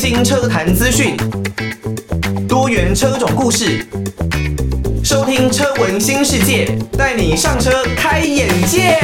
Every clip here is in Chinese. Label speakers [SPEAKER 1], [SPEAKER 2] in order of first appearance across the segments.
[SPEAKER 1] 新车坛资讯，多元车种故事，收听车闻新世界，带你上车开眼界。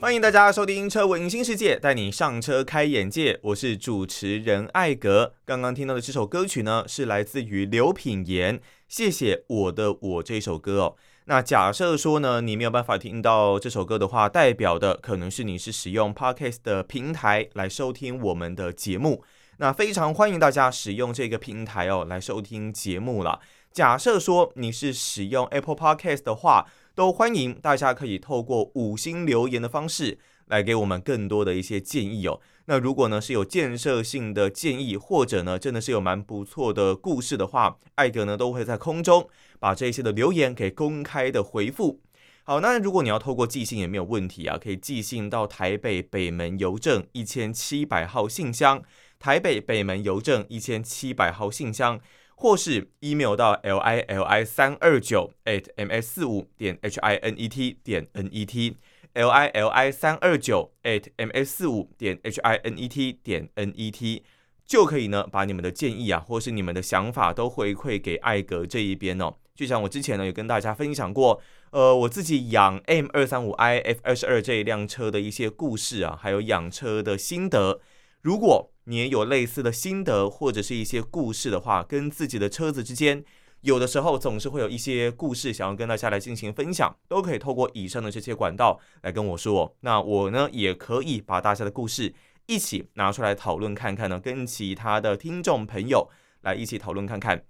[SPEAKER 1] 欢迎大家收听车闻新世界，带你上车开眼界。我是主持人艾格。刚刚听到的这首歌曲呢，是来自于刘品言，谢谢我的我这首歌哦。那假设说呢，你没有办法听到这首歌的话，代表的可能是你是使用 Podcast 的平台来收听我们的节目。那非常欢迎大家使用这个平台哦来收听节目了。假设说你是使用 Apple Podcast 的话，都欢迎大家可以透过五星留言的方式来给我们更多的一些建议哦。那如果呢是有建设性的建议，或者呢真的是有蛮不错的故事的话，艾格呢都会在空中。把这些的留言给公开的回复。好，那如果你要透过寄信也没有问题啊，可以寄信到台北北门邮政一千七百号信箱，台北北门邮政一千七百号信箱，或是 email 到 l i l i 三二九 at m s 四五点 h i n e t 点 n e t l i l i 三二九 at m s 四五点 h i n e t 点 n e t 就可以呢，把你们的建议啊，或是你们的想法都回馈给艾格这一边哦。就像我之前呢，有跟大家分享过，呃，我自己养 M 二三五 i F 二十二这一辆车的一些故事啊，还有养车的心得。如果你也有类似的心得或者是一些故事的话，跟自己的车子之间，有的时候总是会有一些故事想要跟大家来进行分享，都可以透过以上的这些管道来跟我说。那我呢，也可以把大家的故事一起拿出来讨论看看呢，跟其他的听众朋友来一起讨论看看。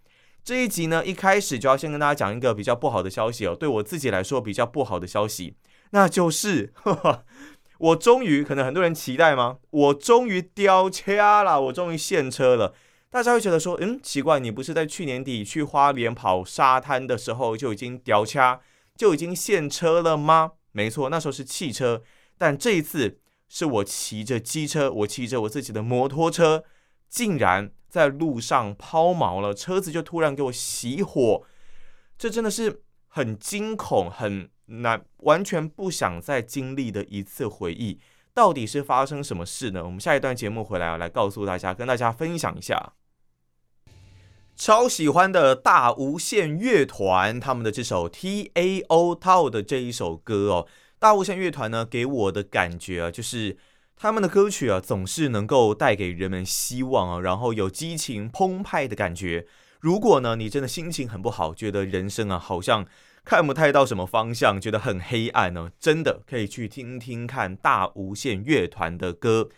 [SPEAKER 1] 这一集呢，一开始就要先跟大家讲一个比较不好的消息哦，对我自己来说比较不好的消息，那就是呵呵 我终于，可能很多人期待吗？我终于掉车了，我终于现车了。大家会觉得说，嗯，奇怪，你不是在去年底去花莲跑沙滩的时候就已经掉车，就已经现车了吗？没错，那时候是汽车，但这一次是我骑着机车，我骑着我自己的摩托车，竟然。在路上抛锚了，车子就突然给我熄火，这真的是很惊恐、很难、完全不想再经历的一次回忆。到底是发生什么事呢？我们下一段节目回来啊，来告诉大家，跟大家分享一下。超喜欢的大无限乐团他们的这首 T A O Tao 的这一首歌哦，大无限乐团呢给我的感觉啊，就是。他们的歌曲啊，总是能够带给人们希望啊，然后有激情澎湃的感觉。如果呢，你真的心情很不好，觉得人生啊好像看不太到什么方向，觉得很黑暗呢，真的可以去听听看大无限乐团的歌，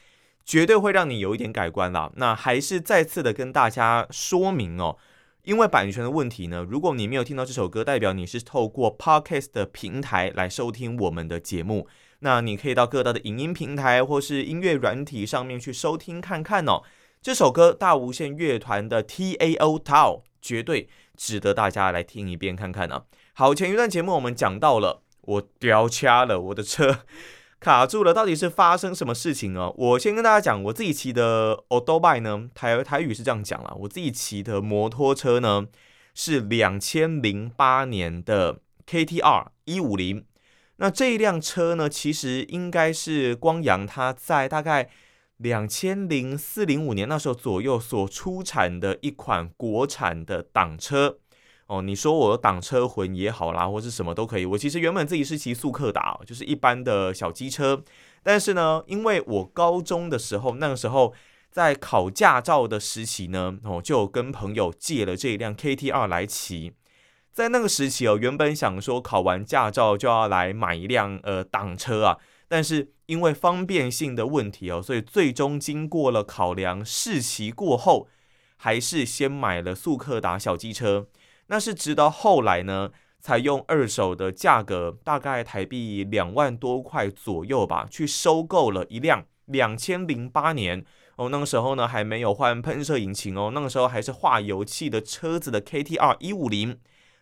[SPEAKER 1] 绝对会让你有一点改观啦。那还是再次的跟大家说明哦，因为版权的问题呢，如果你没有听到这首歌，代表你是透过 Podcast 的平台来收听我们的节目。那你可以到各大的影音平台或是音乐软体上面去收听看看哦。这首歌大无限乐团的 T A O Tao 绝对值得大家来听一遍看看呢、好，前一段节目我们讲到了，我掉卡了，我的车卡住了，到底是发生什么事情呢？我先跟大家讲，我自己骑的 Autobike 呢，台台语是这样讲啦，我自己骑的摩托车呢是两千零八年的 K T R 一五零。那这一辆车呢，其实应该是光阳它在大概两千零四零五年那时候左右所出产的一款国产的挡车哦。你说我挡车魂也好啦，或是什么都可以。我其实原本自己是骑速克达，就是一般的小机车。但是呢，因为我高中的时候，那个时候在考驾照的时期呢，哦，就跟朋友借了这一辆 KTR 来骑。在那个时期哦，原本想说考完驾照就要来买一辆呃挡车啊，但是因为方便性的问题哦，所以最终经过了考量试骑过后，还是先买了速克达小机车。那是直到后来呢，才用二手的价格，大概台币两万多块左右吧，去收购了一辆两千零八年哦，那个时候呢还没有换喷射引擎哦，那个时候还是化油器的车子的 KTR 一五零。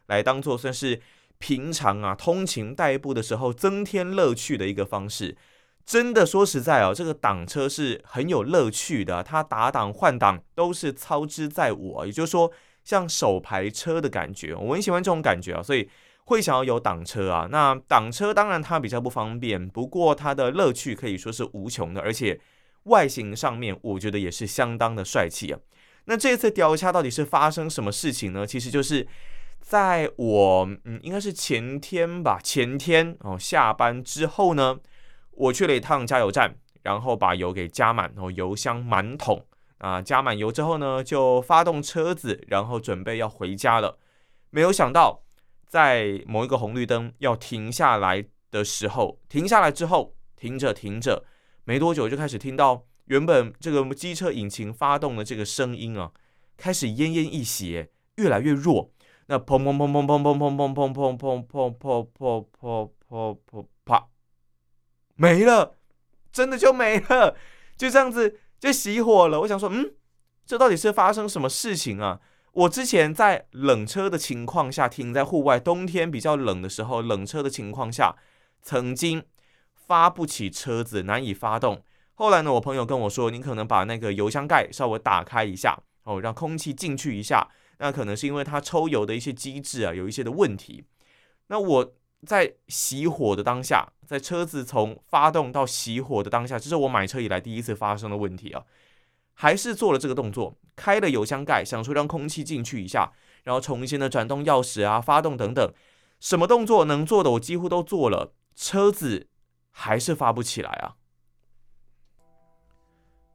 [SPEAKER 1] 来当做算是平常啊通勤代步的时候增添乐趣的一个方式，真的说实在哦，这个挡车是很有乐趣的，它打挡换挡都是操之在我，也就是说像手排车的感觉，我很喜欢这种感觉啊，所以会想要有挡车啊。那挡车当然它比较不方便，不过它的乐趣可以说是无穷的，而且外形上面我觉得也是相当的帅气啊。那这次调查到底是发生什么事情呢？其实就是在我嗯，应该是前天吧，前天哦下班之后呢，我去了一趟加油站，然后把油给加满，哦油箱满桶啊，加满油之后呢，就发动车子，然后准备要回家了。没有想到，在某一个红绿灯要停下来的时候，停下来之后，停着停着，没多久就开始听到。原本这个机车引擎发动的这个声音啊，开始奄奄一息，越来越弱。那砰砰砰砰砰砰砰砰砰砰砰砰砰砰砰砰砰啪，没了，真的就没了，就这样子就熄火了。我想说，嗯，这到底是发生什么事情啊？我之前在冷车的情况下停在户外，冬天比较冷的时候，冷车的情况下，曾经发不起车子，难以发动。后来呢，我朋友跟我说，你可能把那个油箱盖稍微打开一下，哦，让空气进去一下。那可能是因为它抽油的一些机制啊，有一些的问题。那我在熄火的当下，在车子从发动到熄火的当下，这是我买车以来第一次发生的问题啊。还是做了这个动作，开了油箱盖，想说让空气进去一下，然后重新的转动钥匙啊，发动等等，什么动作能做的我几乎都做了，车子还是发不起来啊。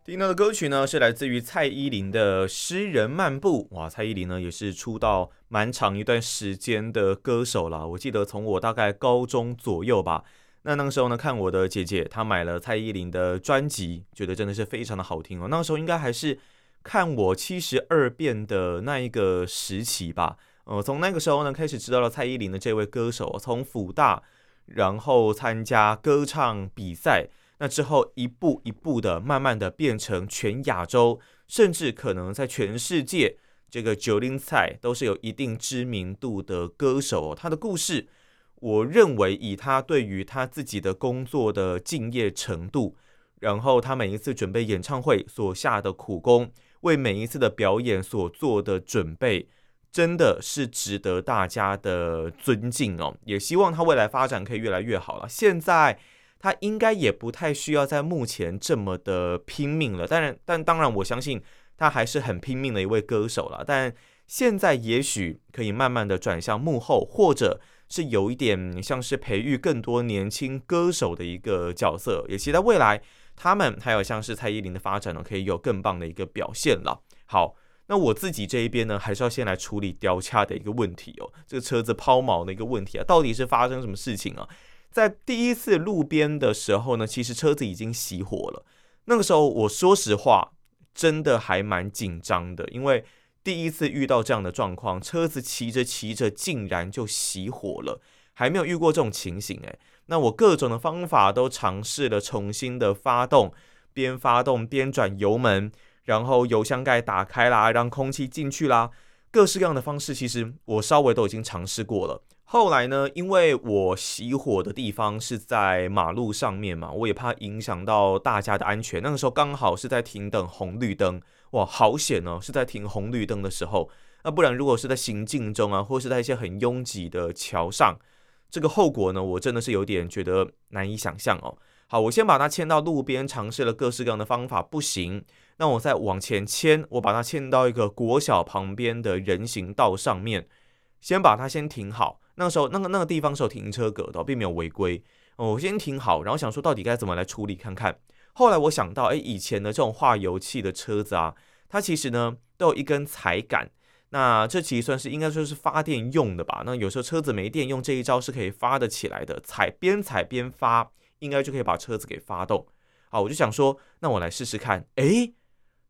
[SPEAKER 1] 听到的歌曲呢，是来自于蔡依林的《诗人漫步》。哇，蔡依林呢也是出道蛮长一段时间的歌手了。我记得从我大概高中左右吧，那那个时候呢，看我的姐姐她买了蔡依林的专辑，觉得真的是非常的好听哦。那个时候应该还是看我七十二变的那一个时期吧。呃，从那个时候呢开始知道了蔡依林的这位歌手，从辅大然后参加歌唱比赛。那之后，一步一步的，慢慢的变成全亚洲，甚至可能在全世界，这个九零赛都是有一定知名度的歌手。他的故事，我认为以他对于他自己的工作的敬业程度，然后他每一次准备演唱会所下的苦功，为每一次的表演所做的准备，真的是值得大家的尊敬哦。也希望他未来发展可以越来越好了。现在。他应该也不太需要在目前这么的拼命了，当然，但当然，我相信他还是很拼命的一位歌手了。但现在也许可以慢慢的转向幕后，或者是有一点像是培育更多年轻歌手的一个角色，也期待未来他们还有像是蔡依林的发展呢，可以有更棒的一个表现了。好，那我自己这一边呢，还是要先来处理调洽的一个问题哦，这个车子抛锚的一个问题啊，到底是发生什么事情啊？在第一次路边的时候呢，其实车子已经熄火了。那个时候，我说实话，真的还蛮紧张的，因为第一次遇到这样的状况，车子骑着骑着竟然就熄火了，还没有遇过这种情形诶。那我各种的方法都尝试了，重新的发动，边发动边转油门，然后油箱盖打开啦，让空气进去啦，各式各样的方式，其实我稍微都已经尝试过了。后来呢，因为我熄火的地方是在马路上面嘛，我也怕影响到大家的安全。那个时候刚好是在停等红绿灯，哇，好险哦！是在停红绿灯的时候，那不然如果是在行进中啊，或是在一些很拥挤的桥上，这个后果呢，我真的是有点觉得难以想象哦。好，我先把它牵到路边，尝试了各式各样的方法，不行，那我再往前牵，我把它牵到一个国小旁边的人行道上面，先把它先停好。那个时候，那个那个地方是有停车格的，并没有违规。我先停好，然后想说到底该怎么来处理看看。后来我想到，哎，以前的这种化油器的车子啊，它其实呢都有一根踩杆。那这其实算是应该说是发电用的吧？那有时候车子没电，用这一招是可以发得起来的。踩边踩边发，应该就可以把车子给发动。好，我就想说，那我来试试看。哎，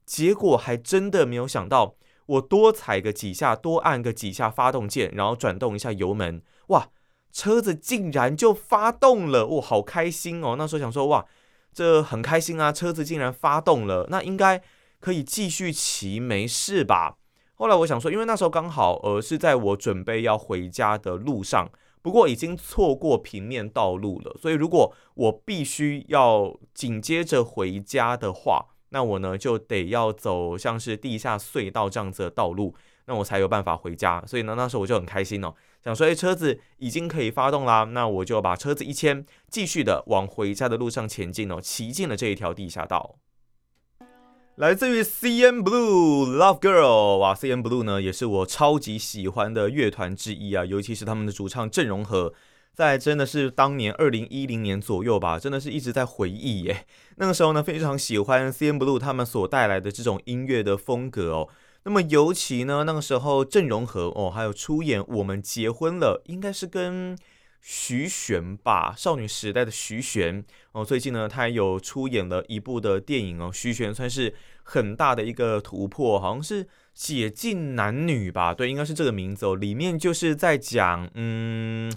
[SPEAKER 1] 结果还真的没有想到。我多踩个几下，多按个几下发动键，然后转动一下油门，哇，车子竟然就发动了，我，好开心哦！那时候想说，哇，这很开心啊，车子竟然发动了，那应该可以继续骑，没事吧？后来我想说，因为那时候刚好呃是在我准备要回家的路上，不过已经错过平面道路了，所以如果我必须要紧接着回家的话。那我呢就得要走像是地下隧道这样子的道路，那我才有办法回家。所以呢，那时候我就很开心哦，想说，哎，车子已经可以发动啦，那我就把车子一牵，继续的往回家的路上前进哦，骑进了这一条地下道。来自于 CNBLUE Love Girl，哇，CNBLUE 呢也是我超级喜欢的乐团之一啊，尤其是他们的主唱郑容和，在真的是当年二零一零年左右吧，真的是一直在回忆耶。那个时候呢，非常喜欢 CNBLUE 他们所带来的这种音乐的风格哦。那么尤其呢，那个时候郑容和哦，还有出演《我们结婚了》，应该是跟。徐玄吧，少女时代的徐玄哦，最近呢，他有出演了一部的电影哦。徐玄算是很大的一个突破，好像是解禁男女吧？对，应该是这个名字哦。里面就是在讲，嗯，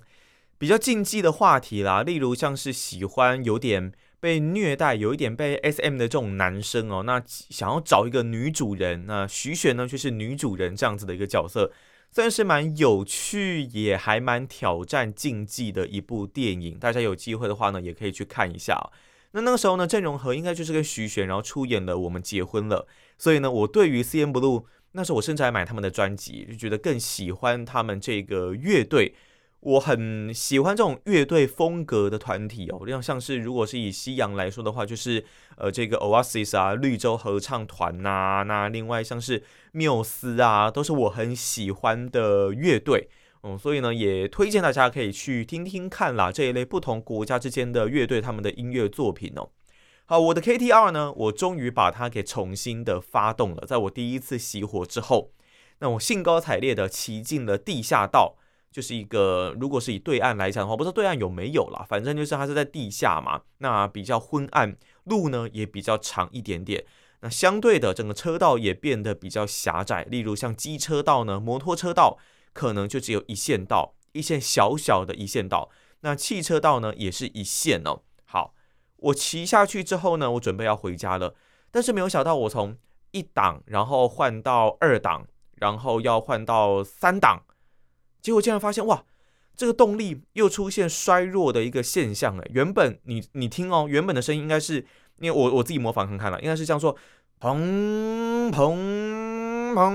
[SPEAKER 1] 比较禁忌的话题啦，例如像是喜欢有点被虐待、有一点被 SM 的这种男生哦，那想要找一个女主人，那徐玄呢，却是女主人这样子的一个角色。算是蛮有趣，也还蛮挑战禁忌的一部电影。大家有机会的话呢，也可以去看一下。那那个时候呢，郑容和应该就是跟徐玄，然后出演了《我们结婚了》。所以呢，我对于 CNBLUE，那时候我甚至还买他们的专辑，就觉得更喜欢他们这个乐队。我很喜欢这种乐队风格的团体哦，像像是如果是以西洋来说的话，就是呃这个 Oasis 啊，绿洲合唱团呐、啊，那另外像是缪斯啊，都是我很喜欢的乐队，嗯，所以呢也推荐大家可以去听听看啦，这一类不同国家之间的乐队他们的音乐作品哦。好，我的 KTR 呢，我终于把它给重新的发动了，在我第一次熄火之后，那我兴高采烈的骑进了地下道。就是一个，如果是以对岸来讲的话，不知道对岸有没有啦，反正就是它是在地下嘛，那比较昏暗，路呢也比较长一点点，那相对的整个车道也变得比较狭窄，例如像机车道呢，摩托车道可能就只有一线道，一线小小的一线道，那汽车道呢也是一线哦。好，我骑下去之后呢，我准备要回家了，但是没有想到我从一档，然后换到二档，然后要换到三档。结果竟然发现，哇，这个动力又出现衰弱的一个现象哎！原本你你听哦，原本的声音应该是，因为我我自己模仿看看了，应该是这样说，砰砰砰，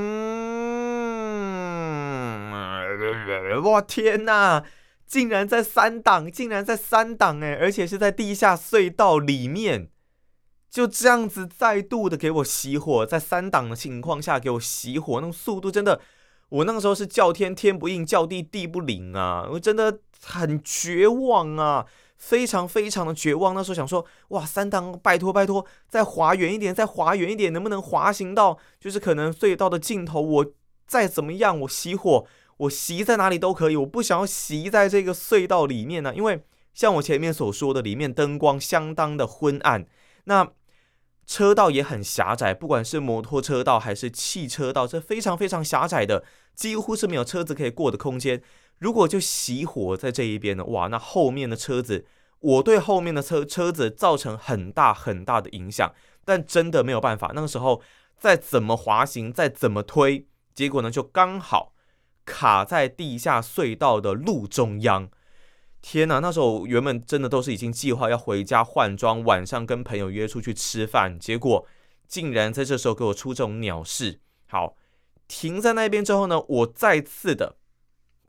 [SPEAKER 1] 哇天哪，竟然在三档，竟然在三档哎，而且是在地下隧道里面，就这样子再度的给我熄火，在三档的情况下给我熄火，那种速度真的。我那个时候是叫天天不应，叫地地不灵啊！我真的很绝望啊，非常非常的绝望。那时候想说，哇，三档，拜托拜托，再滑远一点，再滑远一点，能不能滑行到就是可能隧道的尽头？我再怎么样，我熄火，我熄在哪里都可以，我不想要熄在这个隧道里面呢、因为像我前面所说的，里面灯光相当的昏暗，那。车道也很狭窄，不管是摩托车道还是汽车道，这非常非常狭窄的，几乎是没有车子可以过的空间。如果就熄火在这一边呢，哇，那后面的车子，我对后面的车车子造成很大很大的影响。但真的没有办法，那个时候再怎么滑行，再怎么推，结果呢就刚好卡在地下隧道的路中央。天呐，那时候原本真的都是已经计划要回家换装，晚上跟朋友约出去吃饭，结果竟然在这时候给我出这种鸟事。好，停在那边之后呢，我再次的，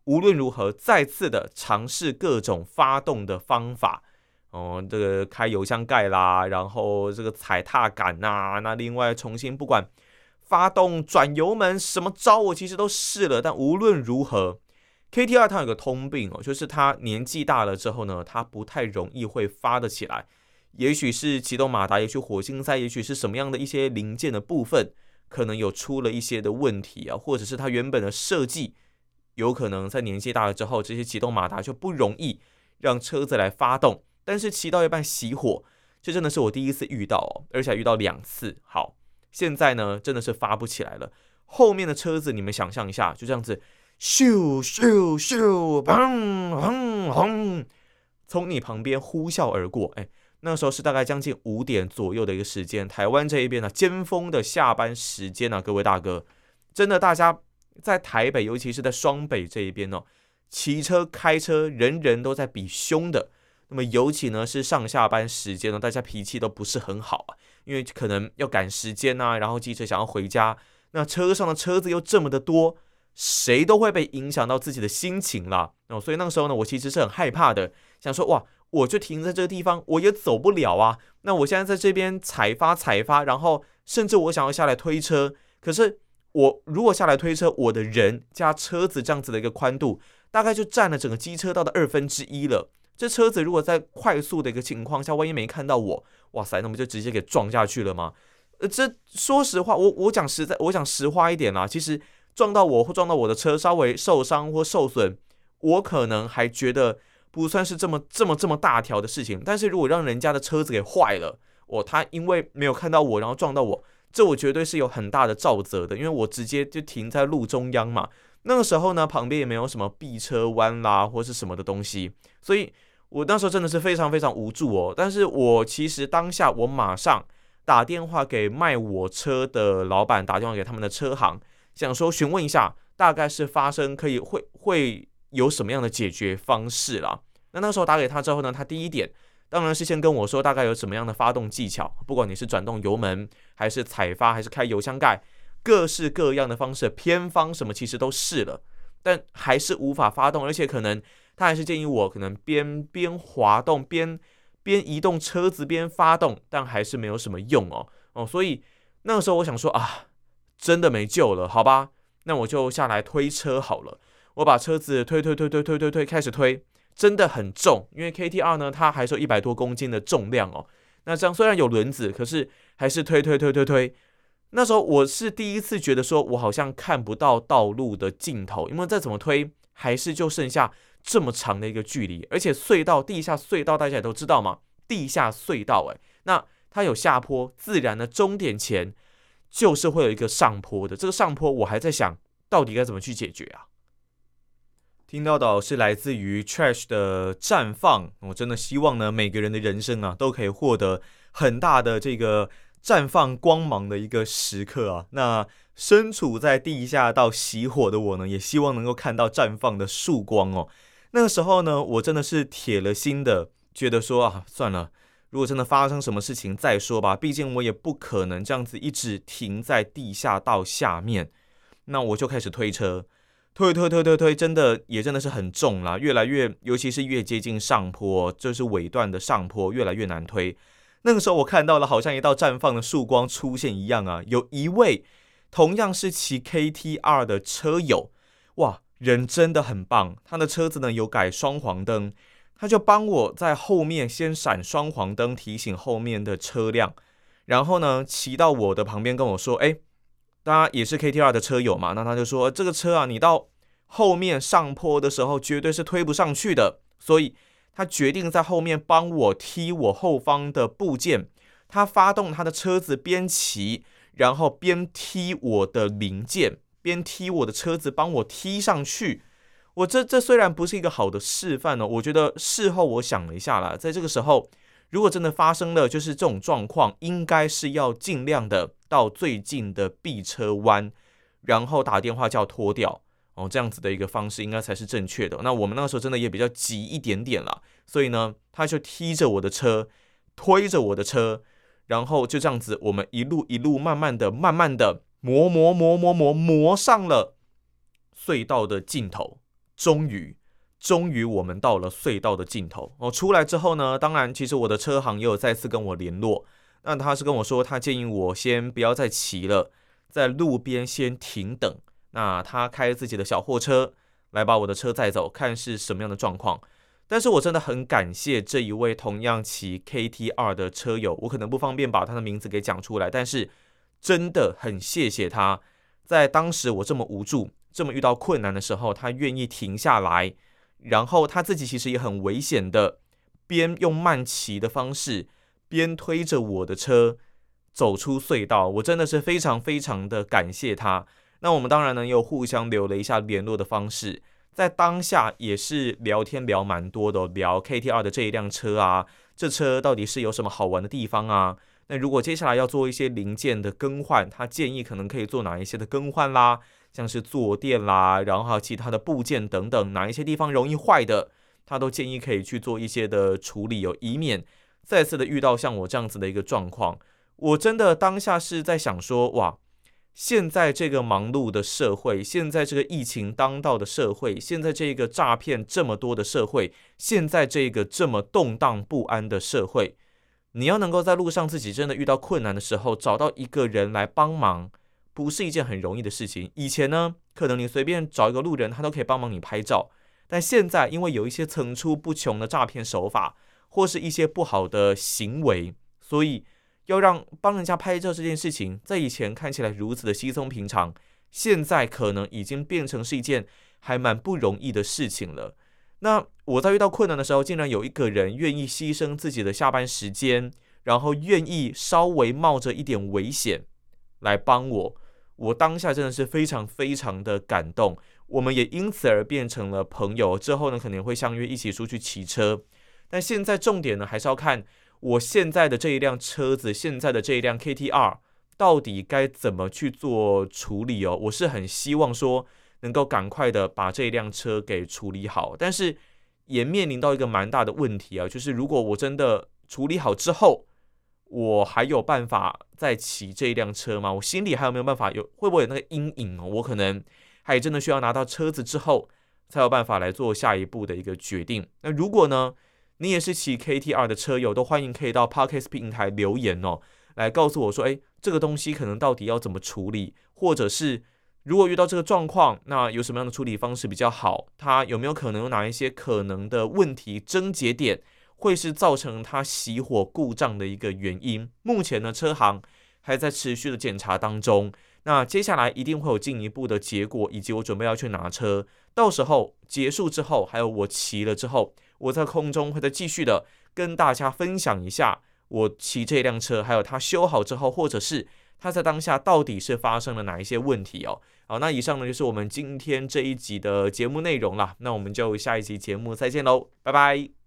[SPEAKER 1] 无论如何再次的尝试各种发动的方法，哦，这个开油箱盖啦，然后这个踩踏杆呐，那另外重新不管发动转油门什么招，我其实都试了，但无论如何。KTR 它有个通病哦，就是它年纪大了之后呢，它不太容易会发得起来。也许是启动马达，也许火星塞，也许是什么样的一些零件的部分，可能有出了一些的问题啊，或者是它原本的设计，有可能在年纪大了之后，这些启动马达就不容易让车子来发动。但是骑到一半熄火，这真的是我第一次遇到哦，而且遇到两次。好，现在呢真的是发不起来了。后面的车子，你们想象一下，就这样子。咻咻咻，砰砰砰，从你旁边呼啸而过。哎，那时候是大概将近五点左右的一个时间，台湾这一边呢，尖峰的下班时间啊，各位大哥，真的，大家在台北，尤其是在双北这一边哦，骑车开车，人人都在比凶的。那么，尤其呢是上下班时间呢，大家脾气都不是很好啊，因为可能要赶时间呐，然后机车想要回家。那车上的车子又这么的多，谁都会被影响到自己的心情啦。哦，所以那个时候呢，我其实是很害怕的，想说哇，我就停在这个地方，我也走不了啊。那我现在在这边踩发踩发，然后甚至我想要下来推车，可是我如果下来推车，我的人加车子这样子的一个宽度，大概就占了整个机车道的二分之一了。这车子如果在快速的一个情况下，万一没看到我，哇塞，那么就直接给撞下去了吗？呃，这说实话，我我讲实在，我讲实话一点啦，其实撞到我或撞到我的车，稍微受伤或受损，我可能还觉得不算是这么这么这么大条的事情。但是如果让人家的车子给坏了，我他因为没有看到我，然后撞到我，这我绝对是有很大的肇责的，因为我直接就停在路中央嘛。那个时候呢，旁边也没有什么避车弯啦或是什么的东西，所以我那时候真的是非常非常无助哦。但是我其实当下我马上打电话给卖我车的老板，打电话给他们的车行，想说询问一下，大概是发生可以会会有什么样的解决方式啦。那那时候打给他之后呢，他第一点当然是先跟我说大概有什么样的发动技巧，不管你是转动油门还是踩发还是开油箱盖。各式各样的方式，偏方什么其实都试了，但还是无法发动，而且可能他还是建议我可能边边滑动边边移动车子边发动，但还是没有什么用哦哦，所以那个时候我想说啊，真的没救了，好吧，那我就下来推车好了，我把车子推推推推推推推开始推，真的很重，因为 K T R 呢它还是有一百多公斤的重量哦，那这样虽然有轮子，可是还是推推推推推。推。那时候我是第一次觉得说，我好像看不到道路的尽头，因为再怎么推，还是就剩下这么长的一个距离，而且隧道、地下隧道大家也都知道嘛，地下隧道，诶，那它有下坡，自然的终点前就是会有一个上坡的，这个上坡我还在想到底该怎么去解决啊？听到的是来自于 Trash 的绽放，我真的希望呢，每个人的人生啊，都可以获得很大的这个。绽放光芒的一个时刻啊！那身处在地下到熄火的我呢，也希望能够看到绽放的曙光哦。那个时候呢，我真的是铁了心的，觉得说啊，算了，如果真的发生什么事情再说吧。毕竟我也不可能这样子一直停在地下道下面。那我就开始推车，推推推推推，真的也真的是很重啦，越来越，尤其是越接近上坡，就是尾段的上坡，越来越难推。那个时候我看到了，好像一道绽放的曙光出现一样啊！有一位同样是骑 KTR 的车友，哇，人真的很棒。他的车子呢有改双黄灯，他就帮我在后面先闪双黄灯，提醒后面的车辆，然后呢骑到我的旁边跟我说：“哎，大家也是 K T R 的车友嘛？”那他就说：“这个车啊，你到后面上坡的时候绝对是推不上去的，所以。”他决定在后面帮我踢我后方的部件，他发动他的车子边骑，然后边踢我的零件，边踢我的车子，帮我踢上去。我这这虽然不是一个好的示范呢，我觉得事后我想了一下啦，在这个时候，如果真的发生了就是这种状况，应该是要尽量的到最近的避车弯，然后打电话叫拖掉。哦，这样子的一个方式应该才是正确的。那我们那个时候真的也比较急一点点了，所以呢，他就踢着我的车，推着我的车，然后就这样子，我们一路一路慢慢的、慢慢的磨磨磨磨磨磨上了隧道的尽头。终于，终于我们到了隧道的尽头。哦，出来之后呢，当然，其实我的车行也有再次跟我联络。那他是跟我说，他建议我先不要再骑了，在路边先停等。那他开自己的小货车来把我的车载走，看是什么样的状况。但是我真的很感谢这一位同样骑 K T R 的车友，我可能不方便把他的名字给讲出来，但是真的很谢谢他，在当时我这么无助、这么遇到困难的时候，他愿意停下来，然后他自己其实也很危险的，边用慢骑的方式，边推着我的车走出隧道。我真的是非常非常的感谢他。那我们当然呢，又互相留了一下联络的方式，在当下也是聊天聊蛮多的，聊 KT2 的这一辆车啊，这车到底是有什么好玩的地方啊？那如果接下来要做一些零件的更换，他建议可能可以做哪一些的更换啦，像是坐垫啦，然后还有其他的部件等等，哪一些地方容易坏的，他都建议可以去做一些的处理，有以免再次的遇到像我这样子的一个状况。我真的当下是在想说，哇。现在这个忙碌的社会，现在这个疫情当道的社会，现在这个诈骗这么多的社会，现在这个这么动荡不安的社会，你要能够在路上自己真的遇到困难的时候，找到一个人来帮忙，不是一件很容易的事情。以前呢，可能你随便找一个路人，他都可以帮忙你拍照，但现在因为有一些层出不穷的诈骗手法，或是一些不好的行为，所以。要让帮人家拍照这件事情，在以前看起来如此的稀松平常，现在可能已经变成是一件还蛮不容易的事情了。那我在遇到困难的时候，竟然有一个人愿意牺牲自己的下班时间，然后愿意稍微冒着一点危险来帮我，我当下真的是非常非常的感动。我们也因此而变成了朋友，之后呢，可能会相约一起出去骑车。但现在重点呢，还是要看。我现在的这一辆车子，现在的这一辆 KTR，到底该怎么去做处理哦？我是很希望说能够赶快的把这一辆车给处理好，但是也面临到一个蛮大的问题啊，就是如果我真的处理好之后，我还有办法再骑这一辆车吗？我心里还有没有办法有？会不会有那个阴影哦？我可能还真的需要拿到车子之后，才有办法来做下一步的一个决定。那如果呢？你也是骑 KTR 的车友，都欢迎可以到 Parkes 平台留言哦，来告诉我说，诶，这个东西可能到底要怎么处理，或者是如果遇到这个状况，那有什么样的处理方式比较好？它有没有可能有哪一些可能的问题症结点，会是造成它熄火故障的一个原因？目前呢，车行还在持续的检查当中，那接下来一定会有进一步的结果，以及我准备要去拿车，到时候结束之后，还有我骑了之后。我在空中会再继续的跟大家分享一下我骑这辆车，还有它修好之后，或者是它在当下到底是发生了哪一些问题哦。好，那以上呢就是我们今天这一集的节目内容了。那我们就下一集节目再见喽，拜拜。